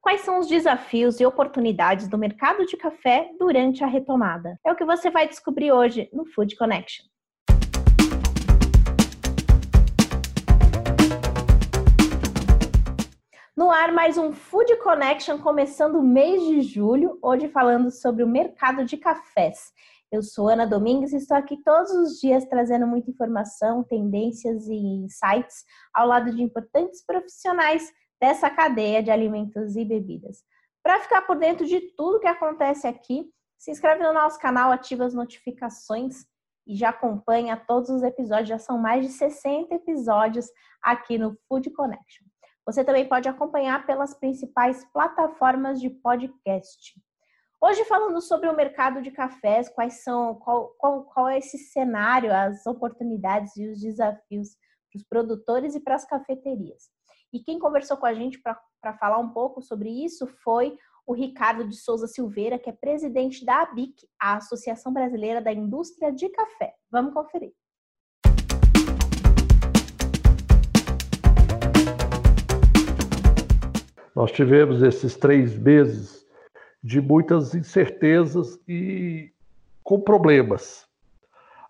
Quais são os desafios e oportunidades do mercado de café durante a retomada? É o que você vai descobrir hoje no Food Connection. No ar, mais um Food Connection começando o mês de julho, hoje falando sobre o mercado de cafés. Eu sou Ana Domingues e estou aqui todos os dias trazendo muita informação, tendências e insights ao lado de importantes profissionais dessa cadeia de alimentos e bebidas. Para ficar por dentro de tudo que acontece aqui, se inscreve no nosso canal, ativa as notificações e já acompanha todos os episódios. Já são mais de 60 episódios aqui no Food Connection. Você também pode acompanhar pelas principais plataformas de podcast. Hoje falando sobre o mercado de cafés, quais são, qual, qual, qual é esse cenário, as oportunidades e os desafios para os produtores e para as cafeterias. E quem conversou com a gente para falar um pouco sobre isso foi o Ricardo de Souza Silveira, que é presidente da ABIC, a Associação Brasileira da Indústria de Café. Vamos conferir. Nós tivemos esses três meses de muitas incertezas e com problemas.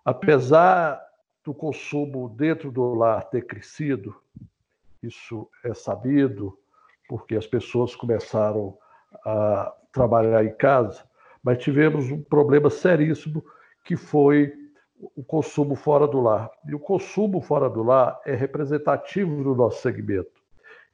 Apesar do consumo dentro do lar ter crescido, isso é sabido, porque as pessoas começaram a trabalhar em casa, mas tivemos um problema seríssimo que foi o consumo fora do lar. E o consumo fora do lar é representativo do nosso segmento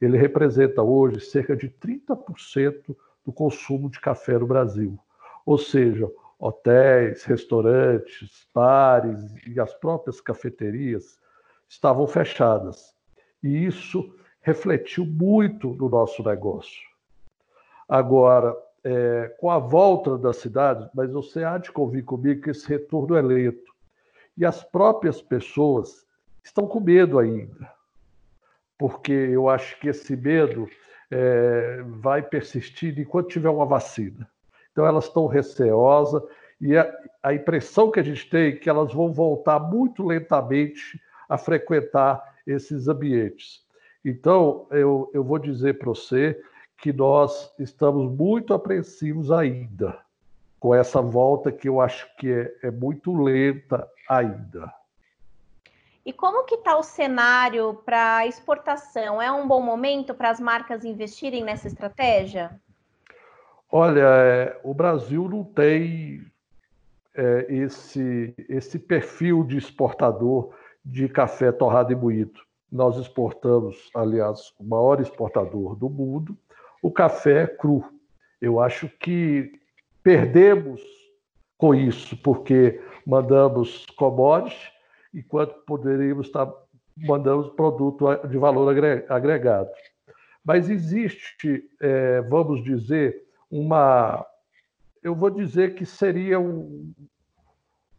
ele representa hoje cerca de 30% do consumo de café no Brasil. Ou seja, hotéis, restaurantes, bares e as próprias cafeterias estavam fechadas. E isso refletiu muito no nosso negócio. Agora, é, com a volta da cidade, mas você há de convir comigo que esse retorno é lento. E as próprias pessoas estão com medo ainda porque eu acho que esse medo é, vai persistir enquanto tiver uma vacina. Então, elas estão receosas e a, a, impressão que a gente tem é que elas vão voltar muito lentamente a frequentar esses ambientes. Então, eu, eu vou dizer para você que nós estamos muito apreensivos ainda com essa volta que eu acho que é, é muito lenta ainda. E como que está o cenário para exportação? É um bom momento para as marcas investirem nessa estratégia? Olha, é, o Brasil não tem é, esse, esse perfil de exportador de café torrado e moído. Nós exportamos, aliás, o maior exportador do mundo, o café cru. Eu acho que perdemos com isso, porque mandamos commodities enquanto poderíamos estar mandando produto de valor agregado. Mas existe, é, vamos dizer, uma. Eu vou dizer que seria um,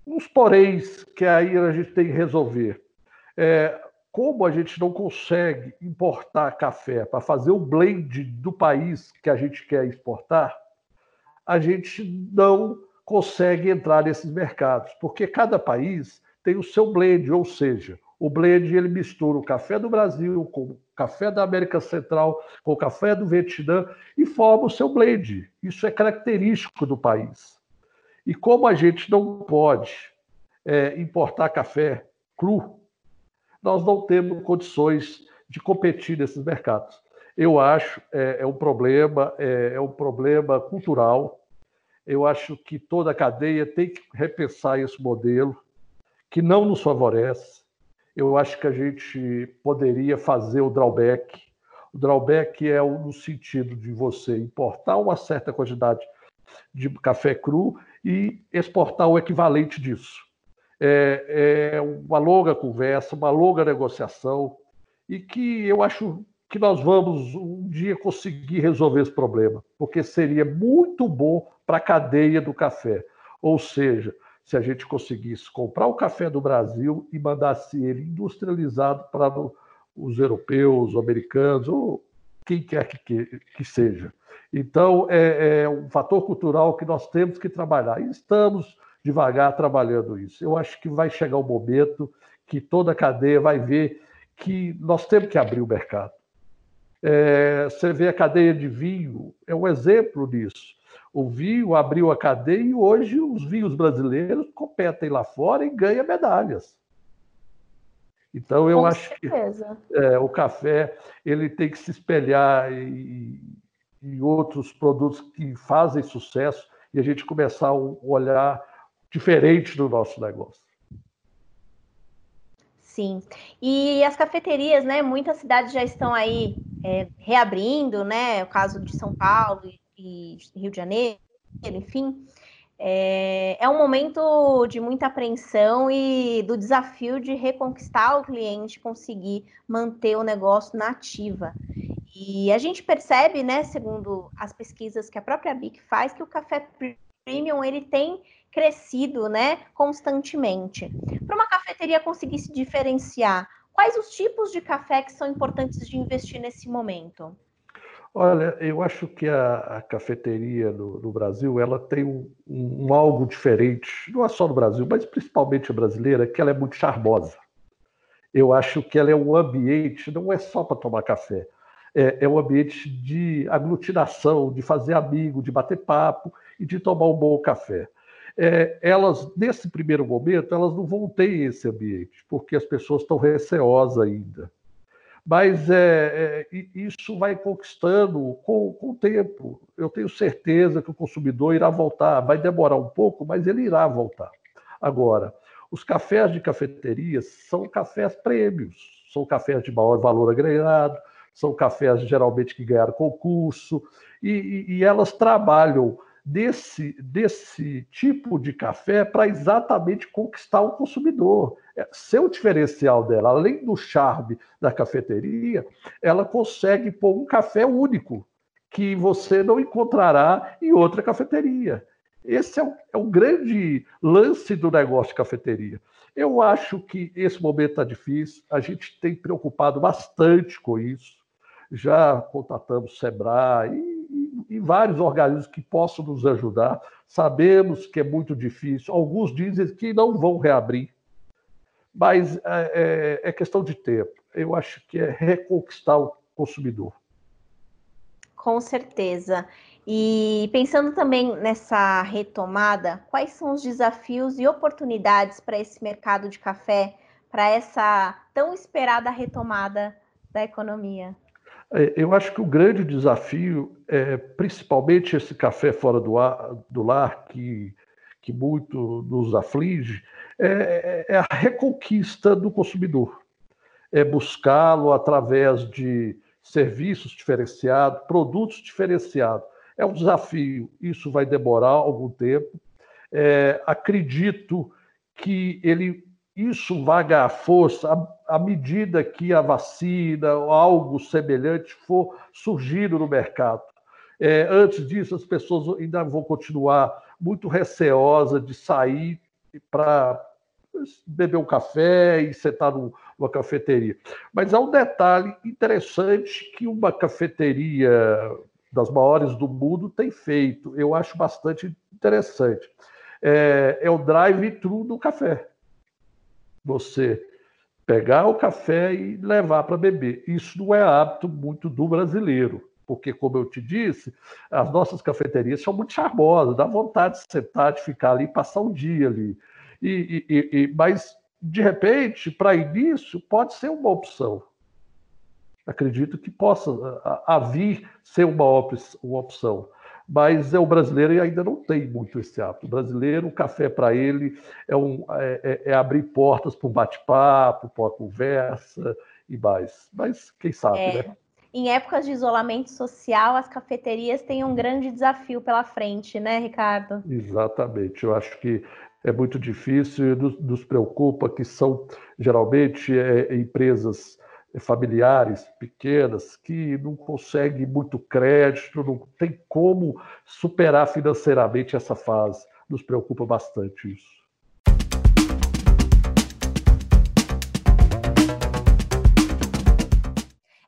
uns poréns que aí a gente tem que resolver. É, como a gente não consegue importar café para fazer o blend do país que a gente quer exportar, a gente não consegue entrar nesses mercados, porque cada país tem o seu blend, ou seja, o blend ele mistura o café do Brasil com o café da América Central, com o café do Vietnã e forma o seu blend. Isso é característico do país. E como a gente não pode é, importar café cru, nós não temos condições de competir nesses mercados. Eu acho é, é um problema, é, é um problema cultural. Eu acho que toda a cadeia tem que repensar esse modelo que não nos favorece. Eu acho que a gente poderia fazer o drawback. O drawback é no sentido de você importar uma certa quantidade de café cru e exportar o equivalente disso. É, é uma longa conversa, uma longa negociação e que eu acho que nós vamos um dia conseguir resolver esse problema, porque seria muito bom para a cadeia do café. Ou seja, se a gente conseguisse comprar o café do Brasil e mandasse ele industrializado para os europeus, os americanos, ou quem quer que, que, seja. Então, é, é, um fator cultural que nós temos que trabalhar. E estamos devagar trabalhando isso. Eu acho que vai chegar o um momento que toda a cadeia vai ver que nós temos que abrir o mercado. É, você vê a cadeia de vinho, é um exemplo disso. O vinho abriu a cadeia e hoje os vinhos brasileiros competem lá fora e ganham medalhas. Então eu Com acho certeza. que é, o café ele tem que se espelhar em, em outros produtos que fazem sucesso e a gente começar a olhar diferente do nosso negócio. Sim. E as cafeterias, né? Muitas cidades já estão aí é, reabrindo, né? O caso de São Paulo e, e Rio de Janeiro, enfim. É, é, um momento de muita apreensão e do desafio de reconquistar o cliente, conseguir manter o negócio na ativa. E a gente percebe, né, segundo as pesquisas que a própria BIC faz, que o café premium ele tem crescido, né, constantemente. Para uma cafeteria conseguir se diferenciar, quais os tipos de café que são importantes de investir nesse momento? Olha, eu acho que a, a cafeteria no, no, Brasil ela tem um, um, algo diferente, não é só no Brasil, mas principalmente a brasileira, que ela é muito charmosa. Eu acho que ela é um ambiente, não é só para tomar café, é, é um ambiente de aglutinação, de fazer amigo, de bater papo e de tomar um bom café é, elas, nesse primeiro momento, elas não vão ter esse ambiente, porque as pessoas estão receosas ainda. Mas é, é, isso vai conquistando com, com o tempo. Eu tenho certeza que o consumidor irá voltar. Vai demorar um pouco, mas ele irá voltar. Agora, os cafés de cafeterias são cafés prêmios, são cafés de maior valor agregado, são cafés geralmente que ganharam concurso, e, e, e elas trabalham desse, desse tipo de café para exatamente conquistar o consumidor. É, seu diferencial dela, além do charme da cafeteria, ela consegue pôr um café único que você não encontrará em outra cafeteria. Esse é o, é o grande lance do negócio de cafeteria. Eu acho que esse momento está difícil, a gente tem preocupado bastante com isso. Já contatamos o Sebrae e vários organismos que possam nos ajudar. Sabemos que é muito difícil, alguns dizem que não vão reabrir, mas é, é, é questão de tempo. Eu acho que é reconquistar o consumidor. Com certeza. E pensando também nessa retomada, quais são os desafios e oportunidades para esse mercado de café, para essa tão esperada retomada da economia? É, eu acho que o grande desafio é principalmente esse café fora do, ar, do lar, que, que muito nos aflige, é, é, é a reconquista do consumidor. É buscá-lo através de serviços diferenciados, produtos diferenciados. É um desafio, isso vai demorar algum tempo. É, acredito que ele isso vai ganhar força à, medida que a vacina ou algo semelhante for surgindo no mercado. É, antes disso, as pessoas ainda vão continuar muito receosas de sair para beber um café e sentar numa cafeteria. Mas há um detalhe interessante que uma cafeteria das maiores do mundo tem feito, eu acho bastante interessante. É, é o drive-thru do café você pegar o café e levar para beber. Isso não é hábito muito do brasileiro, porque, como eu te disse, as nossas cafeterias são muito charmosas, dá vontade de sentar, de ficar ali, passar um dia ali. E, e, e mas, de repente, para início, pode ser uma opção. Acredito que possa vir ser uma, uma opção mas é o brasileiro ainda não tem muito esse hábito. O brasileiro, o café para ele é, um, é, é, é abrir portas para um bate-papo, para uma conversa e mais. Mas quem sabe, é. né? Em épocas de isolamento social, as cafeterias têm um grande desafio pela frente, né, Ricardo? Exatamente. Eu acho que é muito difícil e nos, nos preocupa que são geralmente é, empresas familiares pequenas que não conseguem muito crédito, não tem como superar financeiramente essa fase. Nos preocupa bastante isso.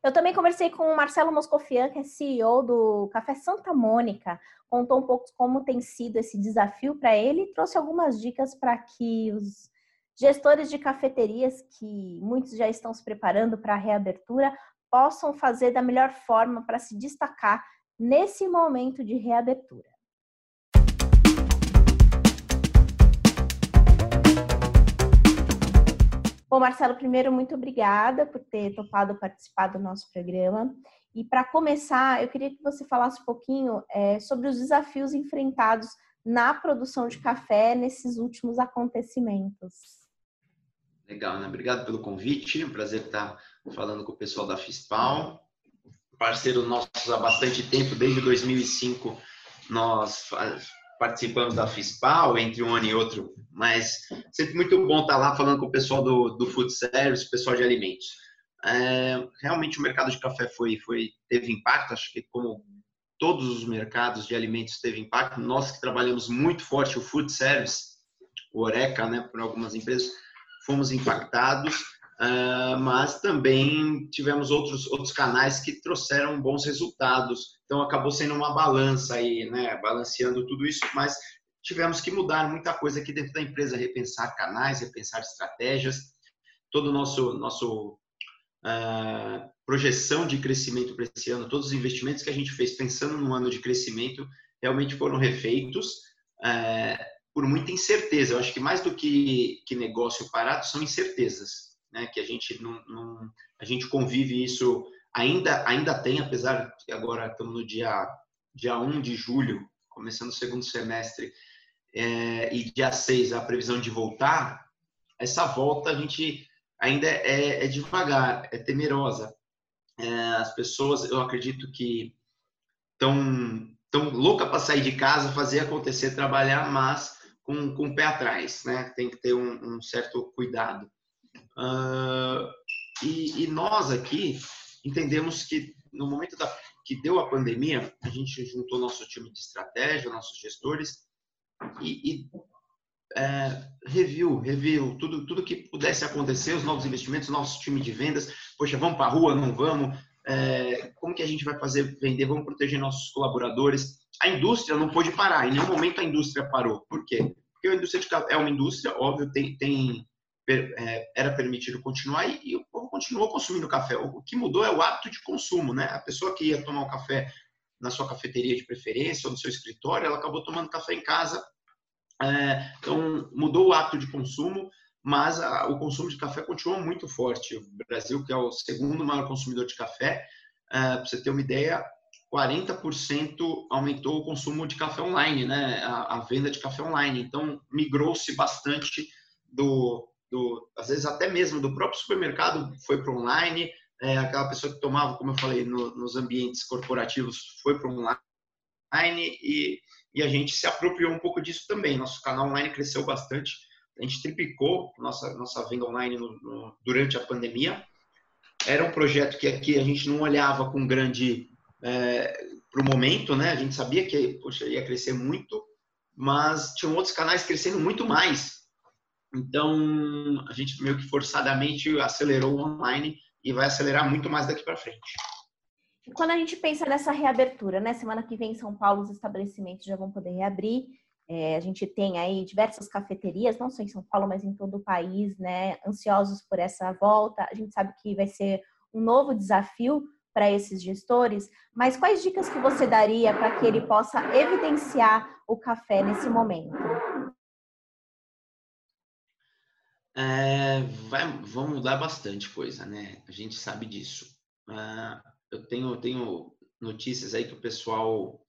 Eu também conversei com o Marcelo Moscofian, que é CEO do Café Santa Mônica, contou um pouco como tem sido esse desafio para ele e trouxe algumas dicas para que os gestores de cafeterias, que muitos já estão se preparando para a reabertura, possam fazer da melhor forma para se destacar nesse momento de reabertura. Bom, Marcelo, primeiro, muito obrigada por ter topado participar do nosso programa. E para começar, eu queria que você falasse um pouquinho é, sobre os desafios enfrentados na produção de café nesses últimos acontecimentos. Legal, né? Obrigado pelo convite. É um prazer estar falando com o pessoal da FISPAL. Parceiro nosso há bastante tempo, desde 2005 nós participamos da FISPAL, entre um ano e outro, mas sempre muito bom estar lá falando com o pessoal do, do food service, pessoal de alimentos. É, realmente o mercado de café foi, foi, teve impacto, acho que como todos os mercados de alimentos teve impacto, nós que trabalhamos muito forte o food service, o Oreca, né, por algumas empresas, fomos impactados, uh, mas também tivemos outros, outros canais que trouxeram bons resultados. Então acabou sendo uma balança aí, né, balanceando tudo isso, mas tivemos que mudar muita coisa aqui dentro da empresa, repensar canais, repensar estratégias. Todo o nosso, nosso uh, projeção de crescimento para esse ano, todos os investimentos que a gente fez pensando no ano de crescimento, realmente foram refeitos uh, por muita incerteza. Eu acho que mais do que, que negócio parado, são incertezas, né? que a gente não, não a gente convive isso ainda, ainda tem, apesar que agora estamos no dia, dia 1 de julho, começando o segundo semestre, é, e dia 6 a previsão de voltar, essa volta a gente ainda é, é devagar, é temerosa. É, as pessoas, eu acredito que estão tão louca para sair de casa, fazer acontecer, trabalhar, mas com, com o pé atrás, né? Tem que ter um, um certo cuidado. Uh, e, e, nós aqui entendemos que no momento da, que deu a pandemia, a gente juntou nosso time de estratégia, nossos gestores e, e é, review, review, tudo, tudo que pudesse acontecer, os novos investimentos, nosso time de vendas, poxa, vamos para a rua, não vamos, é, que a gente vai fazer vender, vamos proteger nossos colaboradores. A indústria não pôde parar, em nenhum momento a indústria parou. Por quê? Porque a indústria é uma indústria, óbvio, tem, tem é, era permitido continuar e, o povo continuou consumindo café. O, o que mudou é o hábito de consumo, né? A pessoa que ia tomar um café na sua cafeteria de preferência ou no seu escritório, ela acabou tomando café em casa é, então, mudou o hábito de consumo, mas o consumo de café continua muito forte. O Brasil, que é o segundo maior consumidor de café, para você ter uma ideia, 40% aumentou o consumo de café online, né? A, a venda de café online. Então, migrou-se bastante do, do, às vezes até mesmo do próprio supermercado foi para online. É, aquela pessoa que tomava, como eu falei, no, nos ambientes corporativos foi para online e e a gente se apropriou um pouco disso também. Nosso canal online cresceu bastante, a gente triplicou nossa, nossa venda online no, no, durante a pandemia. Era um projeto que aqui a gente não olhava com grande é, para o momento, né? A gente sabia que poxa, ia crescer muito, mas tinham outros canais crescendo muito mais. Então a gente meio que forçadamente acelerou o online e vai acelerar muito mais daqui para frente quando a gente pensa nessa reabertura, né? Semana que vem em São Paulo os estabelecimentos já vão poder reabrir. É, a gente tem aí diversas cafeterias, não só em São Paulo, mas em todo o país, né? Ansiosos por essa volta. A gente sabe que vai ser um novo desafio para esses gestores, mas quais dicas que você daria para que ele possa evidenciar o café nesse momento? É, vai, vão mudar bastante coisa, né? A gente sabe disso. Uh, eu tenho, tenho notícias aí que o pessoal.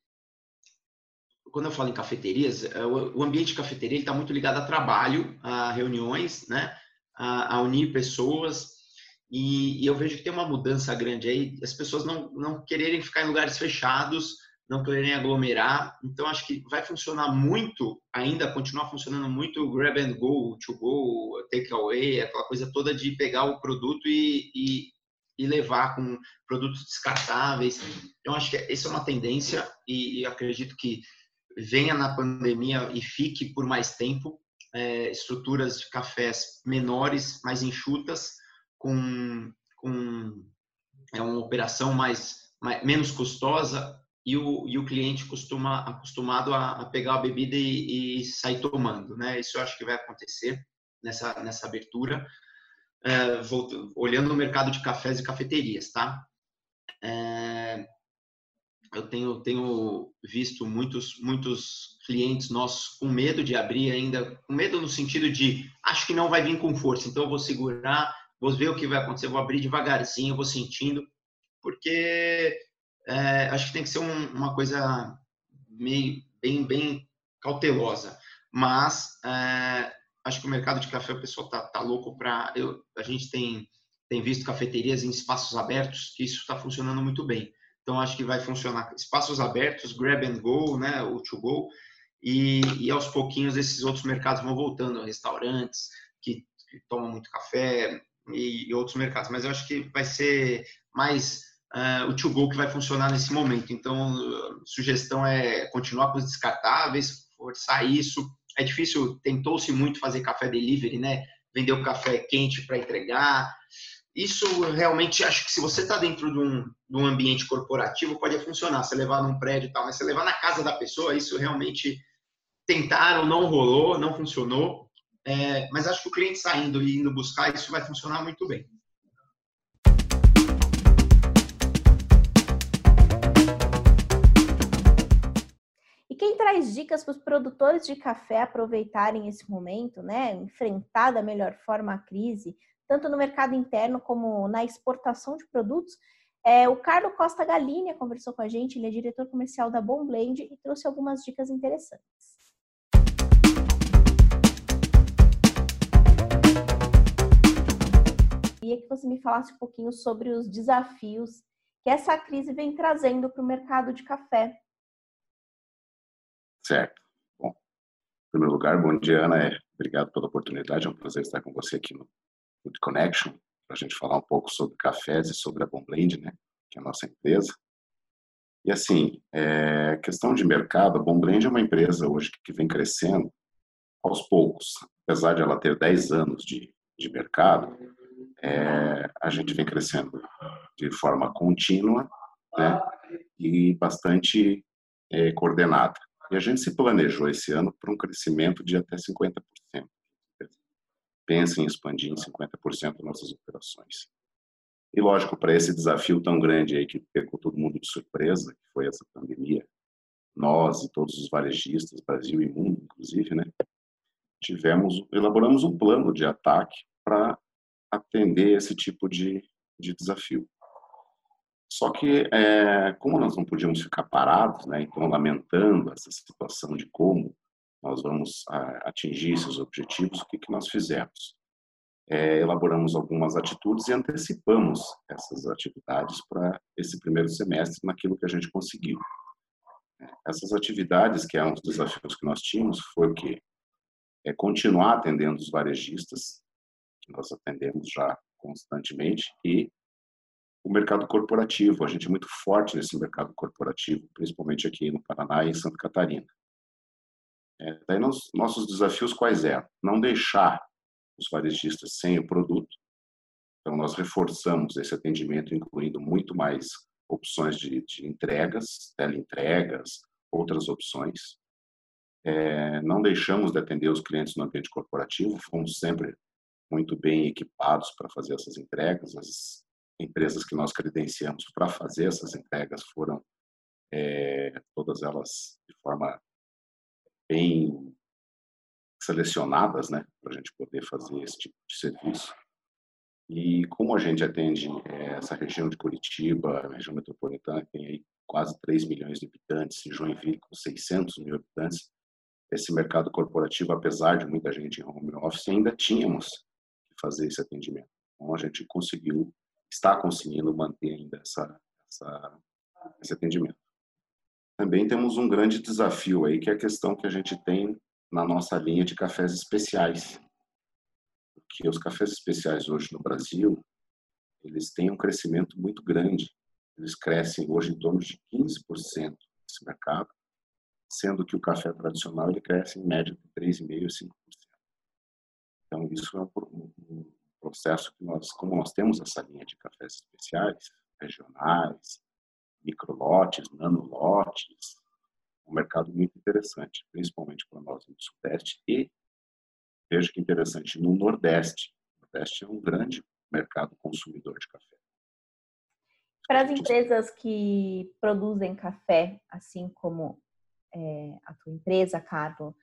Quando eu falo em cafeterias, é, o ambiente de cafeteria está muito ligado a trabalho, a reuniões, né? a, a unir pessoas. E, e, eu vejo que tem uma mudança grande aí, as pessoas não, não quererem ficar em lugares fechados, não quererem aglomerar. Então, acho que vai funcionar muito, ainda continuar funcionando muito o grab and go, to go, take away, aquela coisa toda de pegar o produto e, e, e levar com produtos descartáveis. Então, acho que essa é uma tendência e, e acredito que venha na pandemia e fique por mais tempo. É, estruturas de cafés menores, mais enxutas, com, com é uma operação mais, mais menos custosa e o, e o cliente costuma acostumado a, a pegar a bebida e, e, sair tomando, né? Isso eu acho que vai acontecer nessa nessa abertura uh, olhando o mercado de cafés e cafeterias, tá? É, eu tenho, tenho visto muitos, muitos clientes nossos com medo de abrir ainda, com medo no sentido de acho que não vai vir com força, então eu vou segurar, vou ver o que vai acontecer, vou abrir devagarzinho, vou sentindo, porque é, acho que tem que ser um, uma coisa meio, bem, bem cautelosa. Mas é, acho que o mercado de café, o pessoal tá, tá louco para. A gente tem, tem visto cafeterias em espaços abertos, que isso está funcionando muito bem. Então, acho que vai funcionar espaços abertos, grab and go, né, o to go, e, e aos pouquinhos esses outros mercados vão voltando, restaurantes que, que tomam muito café e, e, outros mercados. Mas eu acho que vai ser mais uh, o to go que vai funcionar nesse momento. Então, sugestão é continuar com os descartáveis, forçar isso. É difícil, tentou-se muito fazer café delivery, né? Vender o café quente para entregar isso realmente acho que se você está dentro de um, de um, ambiente corporativo pode funcionar, você levar num prédio e tal, mas você levar na casa da pessoa, isso realmente tentaram, não rolou, não funcionou. É, mas acho que o cliente saindo e indo buscar, isso vai funcionar muito bem. E quem traz dicas para os produtores de café aproveitarem esse momento, né, enfrentar da melhor forma a crise, tanto no mercado interno como na exportação de produtos. É, o Carlos Costa Galinha conversou com a gente, ele é diretor comercial da Bom Blend e trouxe algumas dicas interessantes. Queria que você me falasse um pouquinho sobre os desafios que essa crise vem trazendo para o mercado de café. Certo. Bom, em primeiro lugar, bom dia, Ana. Obrigado pela oportunidade. É um prazer estar com você aqui no Food Connection, para a gente falar um pouco sobre cafés e sobre a Bom Blend, né, que é a nossa empresa. E assim, é, questão de mercado, a Bom Blend é uma empresa hoje que vem crescendo aos poucos. Apesar de ela ter 10 anos de, de mercado, é, a gente vem crescendo de forma contínua né, e bastante é, coordenada. E a gente se planejou esse ano para um crescimento de até 50% pensa em expandir em 50% nossas operações. E lógico, para esse desafio tão grande aí que pegou todo mundo de surpresa, que foi essa pandemia, nós e todos os varejistas, Brasil e mundo, inclusive, né, tivemos, elaboramos um plano de ataque para atender esse tipo de, de desafio. Só que, é, como nós não podíamos ficar parados, né, então lamentando essa situação de como nós vamos atingir esses objetivos, o que, que nós fizemos? É, elaboramos algumas atitudes e antecipamos essas atividades para esse primeiro semestre naquilo que a gente conseguiu. Essas atividades, que eram os desafios que nós tínhamos, foi o quê? É continuar atendendo os varejistas, que nós atendemos já constantemente, e o mercado corporativo. A gente é muito forte nesse mercado corporativo, principalmente aqui no Paraná e em Santa Catarina. É, daí nos, nossos desafios quais é? Não deixar os varejistas sem o produto. Então nós reforçamos esse atendimento, incluindo muito mais opções de, de entregas, teleentregas, outras opções. É, não deixamos de atender os clientes no ambiente corporativo, fomos sempre muito bem equipados para fazer essas entregas. As empresas que nós credenciamos para fazer essas entregas foram é, todas elas de forma bem selecionadas, né, para a gente poder fazer esse tipo de serviço. E como a gente atende é, essa região de Curitiba, região metropolitana, que tem aí quase 3 milhões de habitantes, e Joinville com 600 mil habitantes, esse mercado corporativo, apesar de muita gente em home office, ainda tínhamos que fazer esse atendimento. Então, a gente conseguiu, está conseguindo manter ainda essa, essa, esse atendimento também temos um grande desafio aí, que é a questão que a gente tem na nossa linha de cafés especiais. Porque os cafés especiais hoje no Brasil, eles têm um crescimento muito grande. Eles crescem hoje em torno de 15% nesse mercado, sendo que o café tradicional ele cresce em média de 3,5% a 5%. Então, isso é um processo que nós, como nós temos essa linha de cafés especiais, regionais, microlotes, nanolotes, um mercado muito interessante, principalmente para nós no Sudeste e, veja que interessante, no Nordeste. O Nordeste é um grande mercado consumidor de café. Para as empresas que produzem café, assim como é, a tua empresa, Carlos,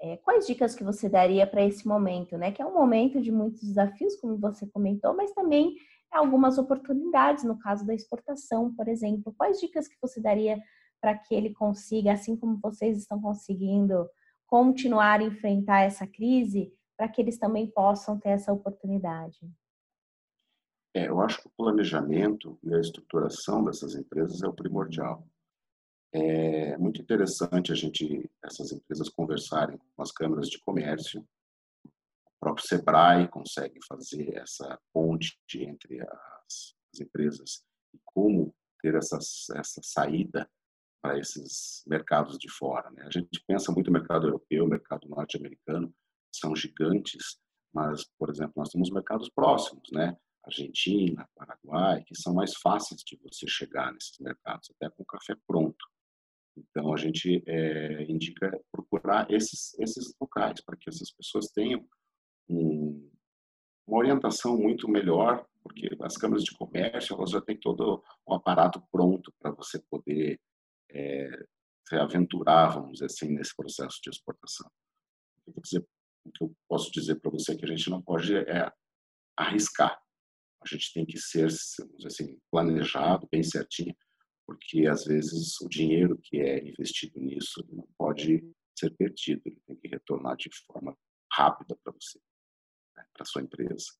é, quais dicas que você daria para esse momento, né? Que é um momento de muitos desafios, como você comentou, mas também algumas oportunidades no caso da exportação, por exemplo. Quais dicas que você daria para que ele consiga, assim como vocês estão conseguindo, continuar a enfrentar essa crise, para que eles também possam ter essa oportunidade? É, eu acho que o planejamento e a estruturação dessas empresas é o primordial. É muito interessante a gente, essas empresas conversarem com as câmaras de comércio. O próprio Sebrae consegue fazer essa ponte entre as, as empresas e como ter essas, essa saída para esses mercados de fora. Né? A gente pensa muito no mercado europeu, mercado norte-americano, são gigantes, mas, por exemplo, nós temos mercados próximos, né? Argentina, Paraguai, que são mais fáceis de você chegar nesses mercados, até com café pronto. Então, a gente é, indica procurar esses, esses locais para que essas pessoas tenham um, uma orientação muito melhor, porque as câmaras de comércio elas já têm todo o aparato pronto para você poder é, se aventurar, vamos dizer assim, nesse processo de exportação. Dizer, o que eu posso dizer para você é que a gente não pode é arriscar. A gente tem que ser, assim, planejado, bem certinho, porque às vezes o dinheiro que é investido nisso não pode ser perdido, ele tem que retornar de forma rápida para você, para sua empresa.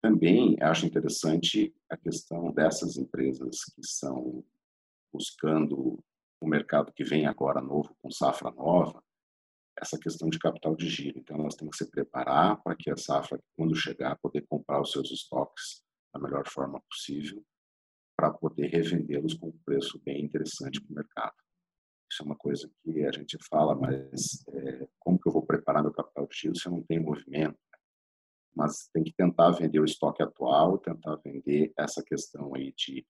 Também acho interessante a questão dessas empresas que são buscando o mercado que vem agora novo, com safra nova, essa questão de capital de giro. Então, elas têm que se preparar para que a safra, quando chegar, poder comprar os seus estoques da melhor forma possível para poder revendê-los com um preço bem interessante para o mercado. Isso é uma coisa que a gente fala, mas é, como que eu vou preparar meu capital de giro se eu não tenho movimento? Mas tem que tentar vender o estoque atual, tentar vender essa questão aí de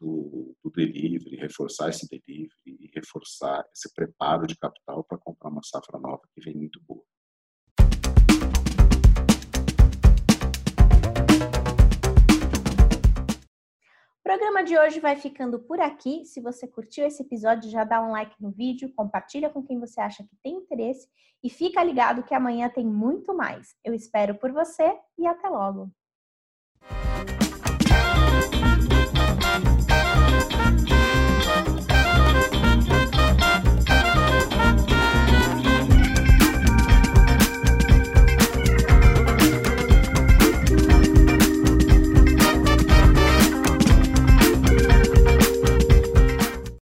do, do delivery, reforçar esse delivery e reforçar esse preparo de capital para comprar uma safra nova que vem muito boa. O programa de hoje vai ficando por aqui. Se você curtiu esse episódio, já dá um like no vídeo, compartilha com quem você acha que tem interesse e fica ligado que amanhã tem muito mais. Eu espero por você e até logo.